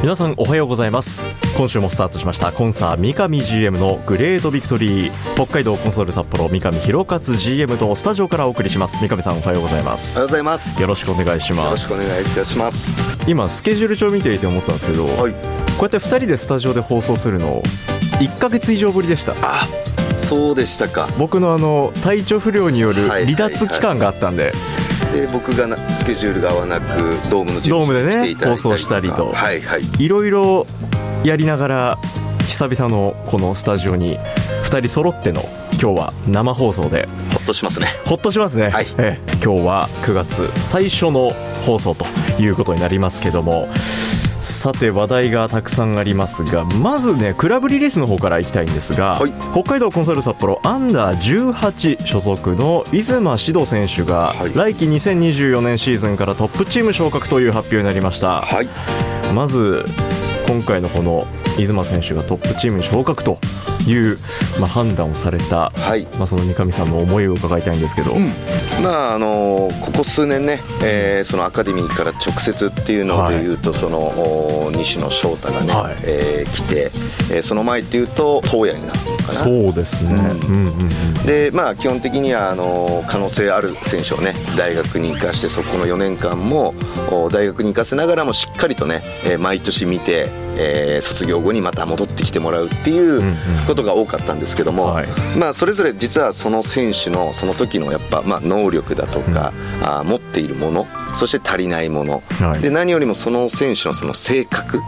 皆さんおはようございます。今週もスタートしましたコンサー三上 GM のグレートビクトリー北海道コンソール札幌三上弘勝 GM とスタジオからお送りします。三上さんおはようございます。おはようございます。よろしくお願いします。よろしくお願いいたします。今スケジュール帳見ていて思ったんですけど、はい、こうやって2人でスタジオで放送するの1か月以上ぶりでした。あそうでしたか。僕のあの体調不良による離脱期間があったんで、はいはいはいで僕がスケジュールが合わなくドームのドームでね放送したりと、はいはい、いろいろやりながら久々のこのスタジオに2人揃っての今日は生放送で。ほっとしますね。ほっとしますね、はい、え今日は9月最初の放送ということになりますけどもさて話題がたくさんありますがまずねクラブリリースの方からいきたいんですが、はい、北海道コンサル札幌アンダー18所属の出馬指導選手が、はい、来季2024年シーズンからトップチーム昇格という発表になりました、はい、まず今回のこの出馬選手がトップチームに昇格という、まあ、判断をされた、はい、まあ、その三上さんの思いを伺いたいんですけど、うん、まああのここ数年ね、えー、そのアカデミーから直接っていうのでいうと、はい、その西野翔太がね、はい、えー、来て、えー、その前っていうと東野になったのかな。そうですね、うん。うんうんうん、でまあ基本的にはあの可能性ある選手をね大学に行かしてそこの4年間も大学に行かせながらもしっかりとね、えー、毎年見て、えー、卒業後にまた戻ってきてもらうっていうことが多かったんですけども、まあ、それぞれ実はその選手のその時のやっぱ、まあ、能力だとか、うん、あ持っているものそして足りないもの、はい、で何よりもその選手のその性格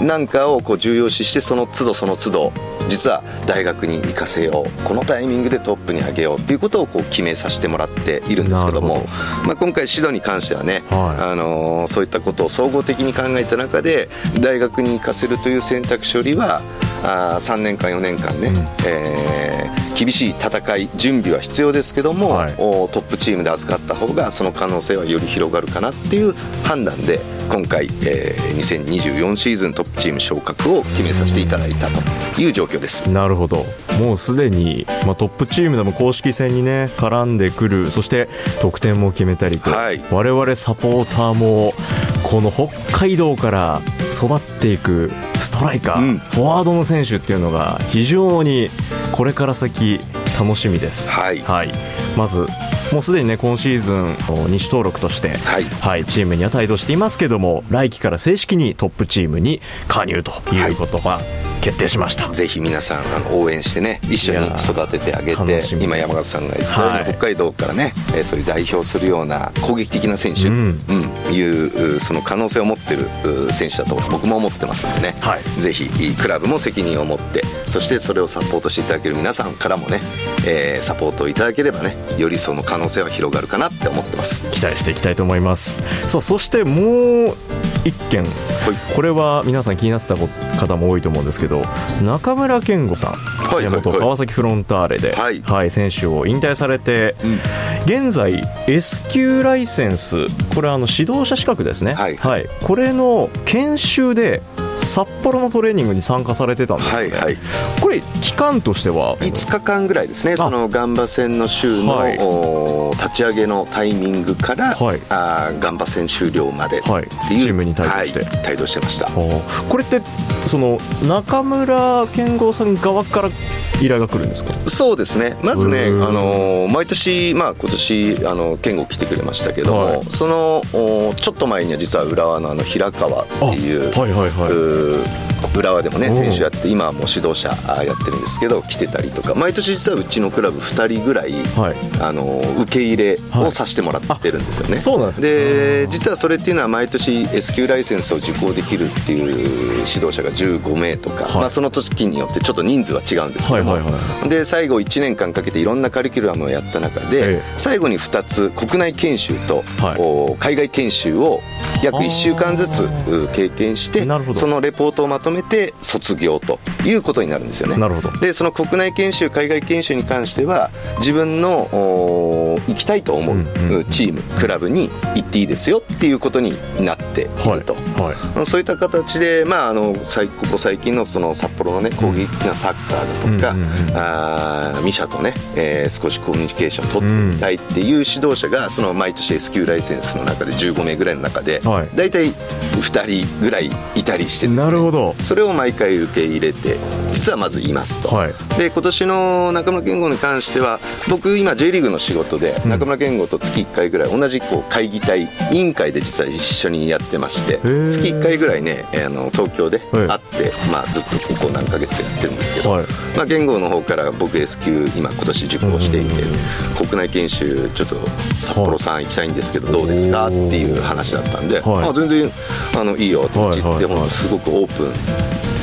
なんかをこう重要視してその都度その都度実は大学に行かせようこのタイミングでトップに上げようっていうことをこう決めさせてもらっているんですけどもまあ、今回指導に関してはね、はい、あのー、そういったことを総合的に考えた中で大学に行かせるという選択肢よりはあ3年間4年間ね、うん、えー、厳しい戦い準備は必要ですけども、はい、トップチームで預かった方がその可能性はより広がるかなっていう判断で今回、えー、2024シーズントップチーム昇格を決めさせていただいたという状況です。なるほど。もうすでに、まあ、トップチームでも公式戦にね絡んでくるそして得点も決めたりと、はい、我々サポーターもこの北海道から育っていくストライカー、うん、フォワードの選手っていうのが非常にこれから先楽しみです。はい、はい、まずもうすでにね今シーズン2種登録として、はい、はい、チームには帯同していますけども来季から正式にトップチームに加入ということが、決定しました。ぜひ皆さんあの応援してね一緒に育ててあげて今山形さんが言ったように、はい、北海道からね、えー、そういう代表するような攻撃的な選手、うん、うん、いうその可能性を持ってる選手だと僕も思ってますんでね、はい、ぜひクラブも責任を持ってそしてそれをサポートしていただける皆さんからもね、えー、サポートをいただければねよりその可能性は広がるかなって思ってます。期待していきたいと思います。さあそしてもう一件、はい、これは皆さん気になってた方も多いと思うんですけど中村健吾さん、はい、元川崎フロンターレで、はい、はい、選手を引退されて、うん、現在 S 級ライセンスこれはあの指導者資格ですね、はい、はい、これの研修で札幌のトレーニングに参加されてたんですよね、はいはい、これ期間としては？5日間ぐらいですね。そのガンバ戦の週の、はい、立ち上げのタイミングから、はい、あガンバ戦終了までっていう、はい、チームに帯同して、帯同してました。これってその中村健吾さん側から依頼が来るんですか？そうですね。まずね、あの毎年、まあ、今年あの健吾来てくれましたけども、はい、そのちょっと前には実は浦和のあの平川っていう、はいはいはい、Uh... 浦和でもね選手やってて今はもう指導者やってるんですけど来てたりとか毎年実はうちのクラブ2人ぐらい、はい、あの受け入れをさせてもらってるんですよね、はい、そうなんですで実はそれっていうのは毎年 S q ライセンスを受講できるっていう指導者が15名とか、はい、まあ、その時によってちょっと人数は違うんですけども、はいはいはい、で最後1年間かけていろんなカリキュラムをやった中で、ええ、最後に2つ国内研修と、はい、海外研修を約1週間ずつ経験してそのレポートをまとめて卒業ということになるんですよね。なるほど。でその国内研修海外研修に関しては自分の行きたいと思うチーム、クラブに行っていいですよっていうことになっていると、はいはい、そういった形で、まあ、あのここ最近のその札幌の、ね、攻撃的なサッカーだとか、うんうんうん、あミシャとね、えー、少しコミュニケーションを取ってみたいっていう指導者がその毎年 S q ライセンスの中で15名ぐらいの中で、はい、大体2人ぐらいいたりして、ね、なるほどそれを毎回受け入れて実はまずいますと、はい、で今年の中村健吾に関しては僕今 J リーグの仕事で中村健吾と月1回ぐらい同じこう会議体委員会で実は一緒にやってまして月1回ぐらいねあの東京で会って、まあ、ずっとここ何ヶ月やってるんですけど、はい、まあ、健吾の方から僕 S 級今今年受講していて国内研修ちょっと札幌さん行きたいんですけどどうですか？っていう話だったんで、はい、あ全然あのいいよって言って、はいはい。はい、すごくオープン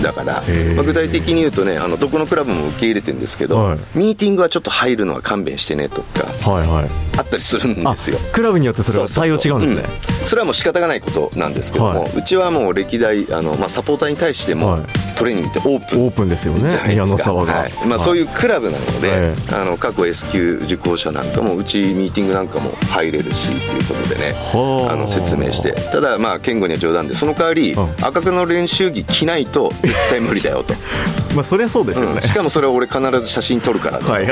だから、まあ、具体的に言うとねあのどこのクラブも受け入れてるんですけど、はい、ミーティングはちょっと入るのは勘弁してねとか、はいはい、あったりするんですよ。クラブによってそれは対応違うんですね。それはもう仕方がないことなんですけども、はい、うちはもう歴代あの、まあ、サポーターに対しても、トレーニングってオープン。オープンですよね。宮野沢が、はい。まあ、そういうクラブなので、あの過去 S 級受講者なんかもうちミーティングなんかも入れるしっていうことでね。あ。の説明して。ただまあ健吾には冗談で。その代わり、赤くの練習着着ないと絶対無理だよと。まあそりゃそうですよね、うん、しかもそれを俺必ず写真撮るからはい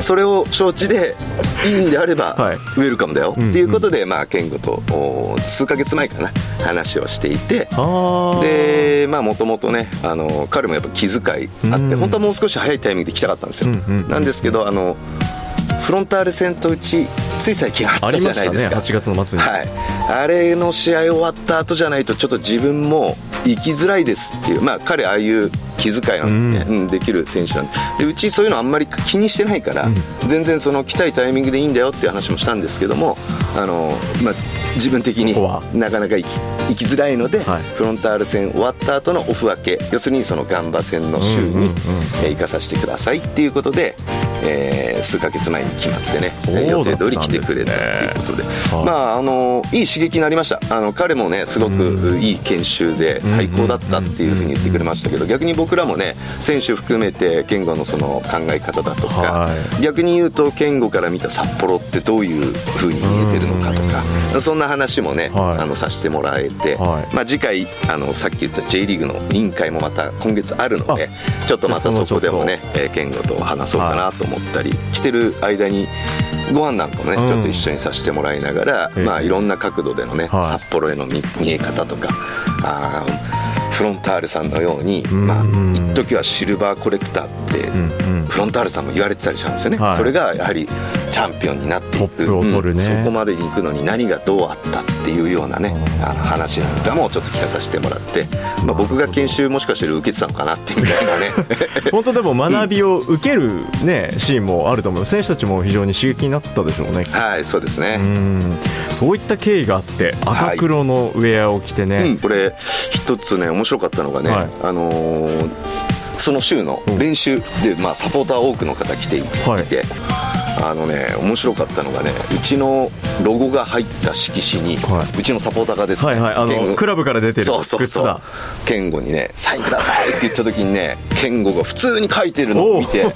それを承知でいいんであれば、はい、ウェルカムだよ。っていうことで、まあ、健吾と数か月前かな話をしていてでまあもともとねあの彼もやっぱ気遣いあって本当はもう少し早いタイミングで来たかったんですよ、なんですけどあのフロンターレ戦とうちつい最近あったじゃないですか、ね、8月の末に、はい、あれの試合終わった後じゃないとちょっと自分も行きづらいですっていう。まあ彼ああいう気遣いなんうん、できる選手なんで。うちそういうのあんまり気にしてないから、うん、全然その来たいタイミングでいいんだよっていう話もしたんですけどもあの、まあ、自分的になかなか行き行きづらいので、はい、フロンターレ戦終わった後のオフ明け。要するにそのガンバ戦の週に、行かさせてくださいっていうことで、えー、数か月前に決まってね、ね、予定通り来てくれたっていうことで、はい、まああのいい刺激になりました。あの彼もねすごくいい研修で最高だったっていうふうに言ってくれましたけど逆に僕らもね選手含めて健吾のその考え方だとか、はい、逆に言うと健吾から見た札幌ってどういうふうに見えてるのかとかそんな話もね、はい、あのさせてもらえて、はい、まあ、次回あのさっき言った J リーグの委員会もまた今月あるのでちょっとまたそこでもね健吾と話そうかなと思ったり、来てる間にご飯なんかもね、うん、ちょっと一緒にさせてもらいながら、まあ、いろんな角度でのね、札幌への見え方とかあフロンターレさんのように、まあ一時はシルバーコレクターってフロンターレさんも言われてたりしたんですよね、はい、それがやはりチャンピオンになっていく、ね。うん、そこまでに行くのに何がどうあったっていうようなねあの話なんかもちょっと聞かさせてもらって、まあ、僕が研修もしかしたら受けてたのかなってみたいなね。本当でも学びを受ける、ね、シーンもあると思う。選手たちも非常に刺激になったでしょうね。はいそうですね。そういった経緯があって赤黒のウェアを着てね、はい。うん、これ一つね面白かったのがね、はい、あのーその週の練習で、まあ、サポーター多くの方来ていて、はいあのね面白かったのがねうちのロゴが入った色紙に、はい、うちのサポーターがですね、はいはい、あのクラブから出てるそうそうそう。健吾にねサインくださいって言った時にね健吾が普通に書いてるのを見て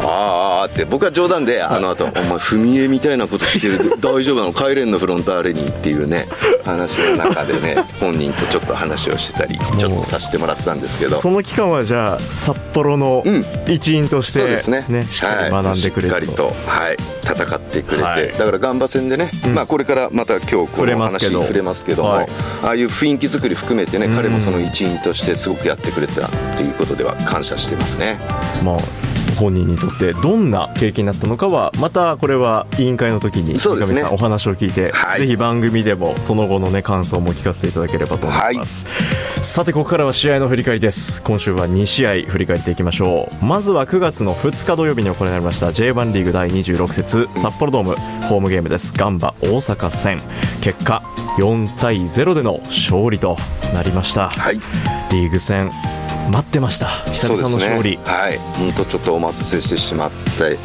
ああって僕は冗談であの後、お前踏み絵みたいなことしてる大丈夫なの？帰れんの？フロンターレにっていうね話の中でね本人とちょっと話をしてたりちょっとさせてもらってたんですけど。その期間はじゃあ札幌の一員として、ね、うん、そうですね。しっかり学んでくれると、はい、しっかりとはい、戦ってくれて、はい、だからガンバ戦でね、うん、まあ、これからまた今日この話に触れますけども、はい、ああいう雰囲気作り含めてね、彼もその一員としてすごくやってくれたっていうことでは感謝してますね。まあ本人にとってどんな経験になったのかはまたこれは委員会の時に三上さんお話を聞いて、はい。ぜひ番組でもその後のね感想も聞かせていただければと思います、さてここからは試合の振り返りです。今週は2試合振り返っていきましょう。まずは9月の2日土曜日に行われました J1 リーグ第26節札幌ドームホームゲームです。ガンバ大阪戦。結果4対0での勝利となりました、はい。リーグ戦待ってました。久々の勝利、はい。本当ちょっとお待たせしてしまって、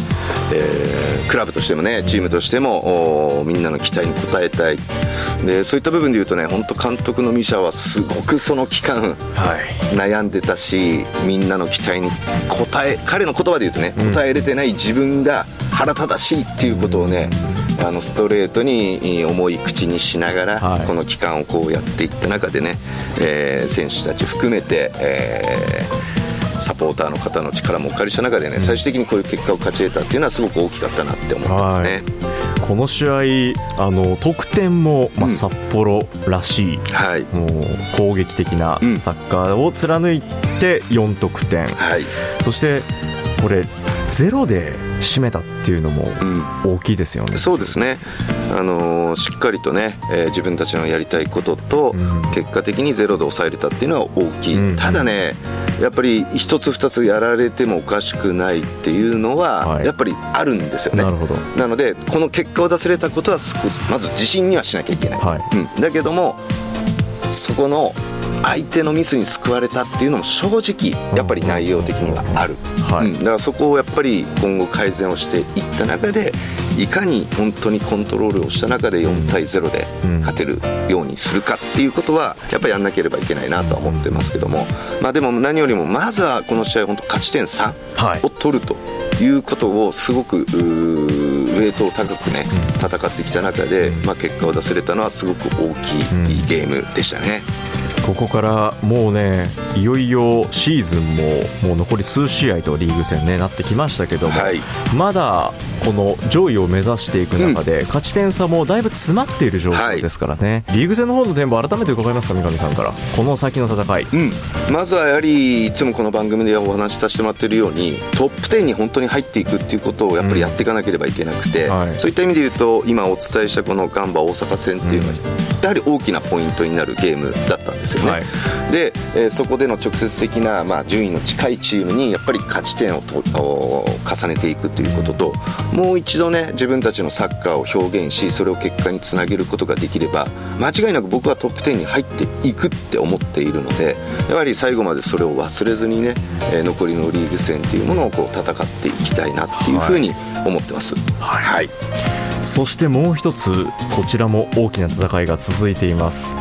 えークラブとしてもねチームとしてもおみんなの期待に応えたい。でそういった部分でいうとね本当監督のミシャはすごくその期間はい。悩んでたしみんなの期待に応え彼の言葉で言うとね応えれてない自分が腹立たしいっていうことをねあのストレートにえー重い口にしながら、はい。この期間をこうやっていった中でね、えー選手たち含めて、えーサポーターの方の力もお借りした中でね、最終的にこういう結果を勝ち得たっていうのはすごく大きかったなって思ってますね。この試合あの得点も、まあ、うん。札幌らしい、はい。もう攻撃的なうん。サッカーを貫いて4得点、はい。そしてこれゼロで締めたっていうのもうん。大きいですよね、そうですね、あのーしっかりとね、えー自分たちのやりたいことと、うん。結果的にゼロで抑えれたっていうのは大きい、うん。ただね、やっぱり一つ、二つやられてもおかしくないっていうのは、はい。やっぱりあるんですよね。なるほど。なので、この結果を出せれたことはまず自信にはしなきゃいけない、はい。うん、だけども、そこの相手のミスに救われたっていうのも正直、やっぱり内容的にはある。はい。うん、だからそこをやっぱり今後改善をしていった中でいかに本当にコントロールをした中で4対0でうん。勝てるようにするかっていうことはやっぱりやんなければいけないなとは思ってますけども、まあ、でも何よりもまずはこの試合本当勝ち点3はい。を取るということをすごくウェイトを高くね戦ってきた中で、まあ、結果を出せれたのはすごく大きいゲームでしたね。ここからもうねいよいよシーズンももう残り数試合とリーグ戦ねなってきましたけども、はい。まだこの上位を目指していく中で、勝ち点差もだいぶ詰まっている状況ですからね、リーグ戦の方の展望改めて伺いますか三上さんから。この先の戦い、うん、まずはやはりいつもこの番組でお話しさせてもらってるようにトップ10に本当に入っていくっていうことをやっぱりやっていかなければいけなくて、うん。はい。そういった意味で言うと今お伝えしたこのガンバ大阪戦っていうのは、やはり大きなポイントになるゲームだったんですよね、はい。で、えーそこでの直接的な、まあ、順位の近いチームにやっぱり勝ち点をとお重ねていくということともう一度ね自分たちのサッカーを表現しそれを結果につなげることができれば間違いなく僕はトップ10に入っていくって思っているのでやはり最後までそれを忘れずにね、えー残りのリーグ戦っていうものをこう戦っていきたいなっていうふうに思ってます。はい、そしてもう一つこちらも大きな戦いが続いています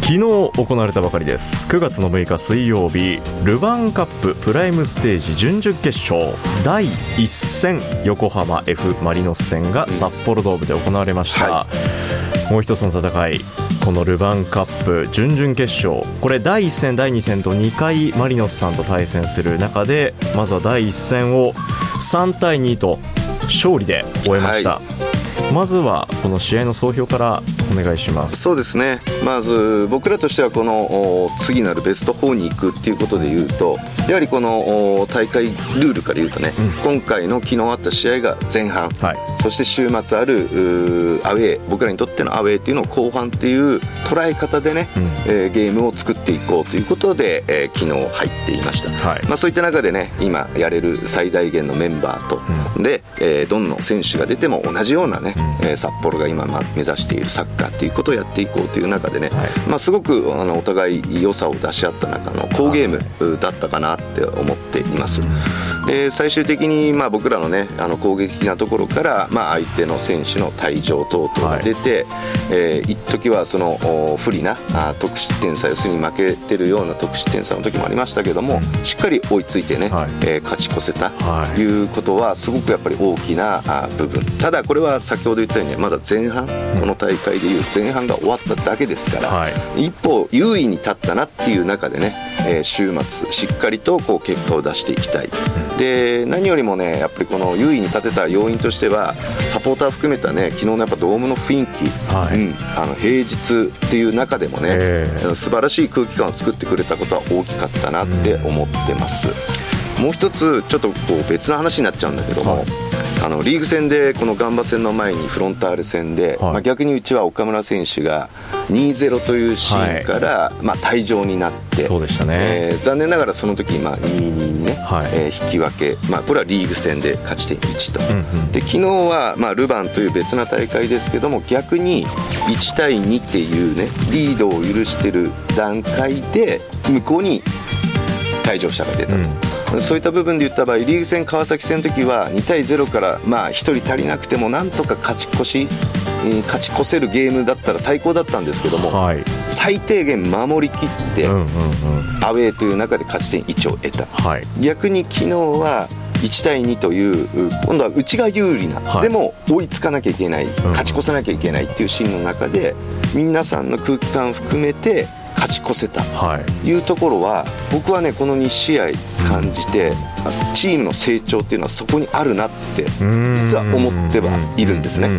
昨日行われたばかりです。9月の6日水曜日ルヴァンカッププライムステージ準々決勝第1戦横浜 F・ マリノス戦が札幌ドームで行われました、はもう一つの戦いこのルヴァンカップ準々決勝。これ第1戦第2戦と2回マリノスさんと対戦する中でまずは第1戦を3対2と勝利で終えました、はまずはこの試合の総評からお願いします。そうですね。まず僕らとしてはこのお次なるベスト4に行くっていうことでいうとやはりこのお大会ルールから言うとね、今回の昨日あった試合が前半、はいそして週末あるアウェー僕らにとってのアウェーっていうのを後半っていう捉え方でね、うん。えーゲームを作っていこうということで、えー昨日入っていました、はい。まあ、そういった中でね今やれる最大限のメンバーと、で、えーどんな選手が出ても同じようなね、えー札幌が今まあ目指しているサッカーっていうことをやっていこうという中でね、はい。まあ、すごくあのお互い良さを出し合った中の好ゲームだったかなって思っています、で最終的にまあ僕らのねあの攻撃的なところから、まあ、相手の選手の退場等々が出て、えー一時はそ不利なあ得失点差要するに負けてるような得失点差の時もありましたけども、しっかり追いついてね、はい。えー勝ち越せたはい。ということはすごくやっぱり大きなあ部分。ただこれは先ほど言ったようにまだ前半、この大会でいう前半が終わっただけですから、はい。一歩優位に立ったなっていう中でね、えー週末しっかりとこう結果を出していきたい、で何よりもねやっぱりこの優位に立てた要因としてはサポーター含めたね昨日のやっぱドームの雰囲気、はい。うん、あの平日っていう中でもね、ええ。素晴らしい空気感を作ってくれたことは大きかったなって思ってます。もう一つちょっとこう別の話になっちゃうんだけども、はい、あのリーグ戦でこのガンバ戦の前にフロンターレ戦で、はい、まあ、逆にうちは岡村選手が2-0というシーンから、はい、まあ、退場になってそうでしたね、えー、残念ながらその時、まあ、2-2にね、はい、えー、引き分け、まあ、これはリーグ戦で勝ち点1と、うんうん、で昨日は、まあ、ルヴァンという別な大会ですけども逆に1対2っていうねリードを許してる段階で向こうに退場者が出たと。うんそういった部分で言った場合リーグ戦川崎戦の時は2対0からまあ1人足りなくてもなんとか勝ち越し勝ち越せるゲームだったら最高だったんですけども、はい、最低限守りきって、うんうんうん、アウェーという中で勝ち点1を得た、はい、逆に昨日は1対2という今度は内が有利な、はい、でも追いつかなきゃいけない、勝ち越さなきゃいけないっていうシーンの中で皆さんの空気感含めて勝ち越せた。とい。うところは、僕はねこの2試合感じて、チームの成長っていうのはそこにあるなって実は思ってはいるんですね、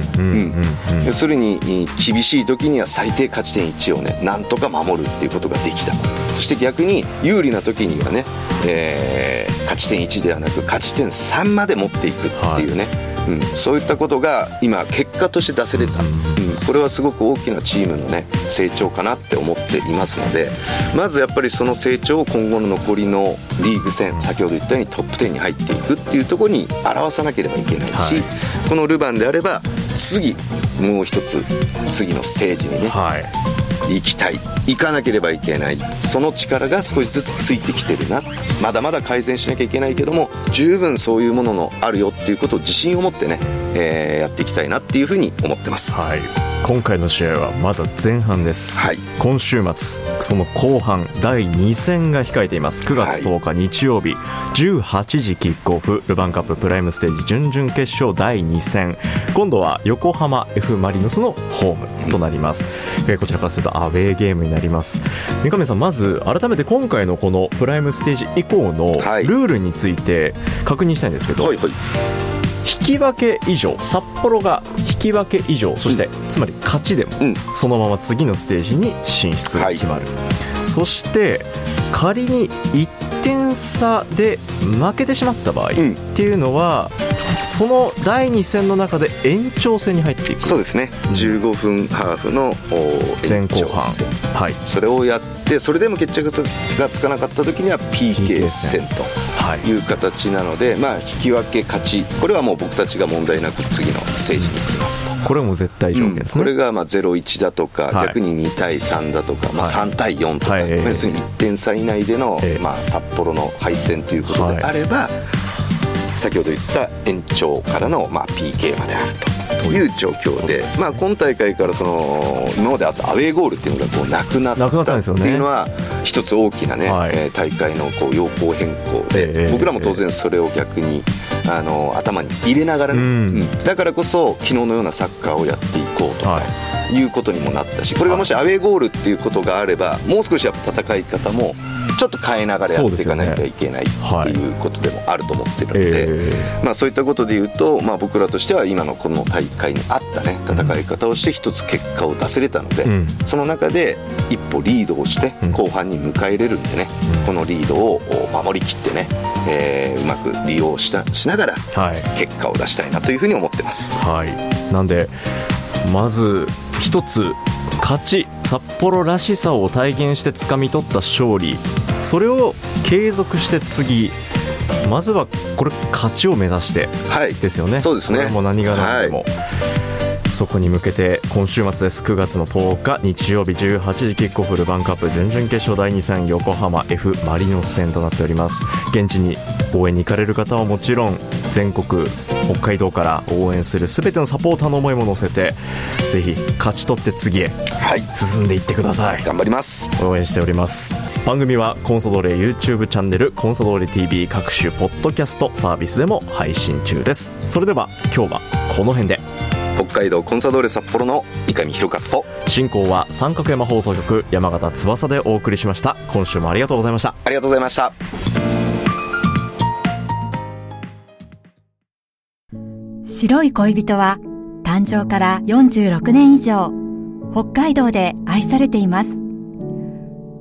要するに厳しい時には最低勝ち点1をねなんとか守るっていうことができた。そして逆に有利な時にはね、えー、勝ち点1ではなく勝ち点3まで持っていくっていうね、はいうん、そういったことが今結果として出せれた、うん、これはすごく大きなチームのね成長かなって思っていますのでまずやっぱりその成長を今後の残りのリーグ戦先ほど言ったようにトップ10に入っていくっていうところに表さなければいけないし、はい、このルヴァンであれば次もう一つ次のステージにね、はい行きたい。行かなければいけない。その力が少しずつついてきてるな。まだまだ改善しなきゃいけないけども十分そういうもののあるよっていうことを自信を持ってね、えー、やっていきたいなっていうふうに思ってます。はい。今回の試合はまだ前半です、はい、今週末その後半第2戦が控えています。9月10日日曜日、はい、18時キックオフルヴァンカッププライムステージ準々決勝第2戦。今度は横浜 F・ マリノスのホームとなります、えこちらからするとアウェーゲームになります。三上さんまず改めて今回のこのプライムステージ以降のルールについて確認したいんですけど、はいはい引き分け以上札幌が引き分け以上そして、つまり勝ちでも、そのまま次のステージに進出が決まる、はい、そして仮に1点差で負けてしまった場合っていうのは、その第2戦の中で延長戦に入っていく。そうですね、15分ハーフの前後半、はい、それをやってそれでも決着がつかなかった時には PK 戦と。い。う形なので、はい、まあ、引き分け勝ち。これはもう僕たちが問題なく次のステージに行きます。とこれも絶対条件ですね、うん、これがまあ0-1だとか、はい、逆に2対3だとか、まあ、3対4とか、はい、要するに1点差以内での、まあ、札幌の敗戦ということであれば、先ほど言った延長からの、まあ、PK まであると。とい。う状況で、まあ、今大会からその今まであったアウェーゴールっていうのがこうなくなったっていうのは一つ大きなね、はい、大会のこう要項変更で、僕らも当然それを逆にあの頭に入れながらね、うん、だからこそ昨日のようなサッカーをやっていこうとか。はい。いうことにもなったしこれがもしアウェーゴールっていうことがあればもう少しやっぱ戦い方もちょっと変えながらやっていかなきゃいけないっていうことでもあると思ってるので、まあ、そういったことでいうと、まあ、僕らとしては今のこの大会に合ったね戦い方をして一つ結果を出せれたので、うん、その中で一歩リードをして後半に迎え入れるんでね、うん、このリードを守りきってね、えー、うまく利用したしながら結果を出したいなというふうに思ってます。はい、なんでまず一つ勝ち札幌らしさを体現して掴み取った勝利それを継続して次まずはこれ勝ちを目指してですよね、はい、そうですね。もう何が何でも、はい、そこに向けて今週末です。9月の10日日曜日18時キックオフルヴァンカップ準々決勝第2戦横浜 F マリノス戦となっております。現地に応援に行かれる方はもちろん全国北海道から応援する全てのサポーターの思いも乗せてぜひ勝ち取って次へ進んでいってください、はい、頑張ります。応援しております。番組はコンソドーレ YouTube チャンネルコンソドーレ TV 各種ポッドキャストサービスでも配信中です。それでは今日はこの辺で。北海道コンサドーレ札幌の三上弘勝と進行は三角山放送局山形翼でお送りしました。今週もありがとうございました。ありがとうございました白い恋人は誕生から46年以上北海道で愛されています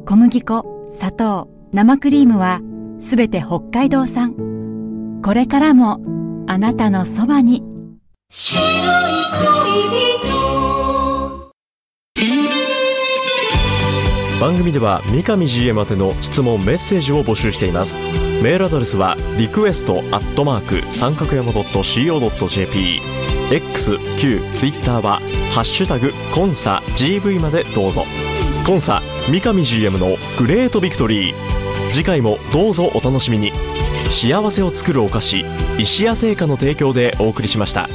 小麦粉砂糖生クリームはすべて北海道産。これからもあなたのそばに。白い恋人番組では三上 GM 宛ての質問メッセージを募集していますメールアドレスはリクエストアットマーク三角山 .co.jp X、Q、Twitter はハッシュタグコンサ GV までどうぞ。コンサ三上 GM のグレートビクトリー。次回もどうぞお楽しみに。幸せを作るお菓子石屋製菓の提供でお送りしました。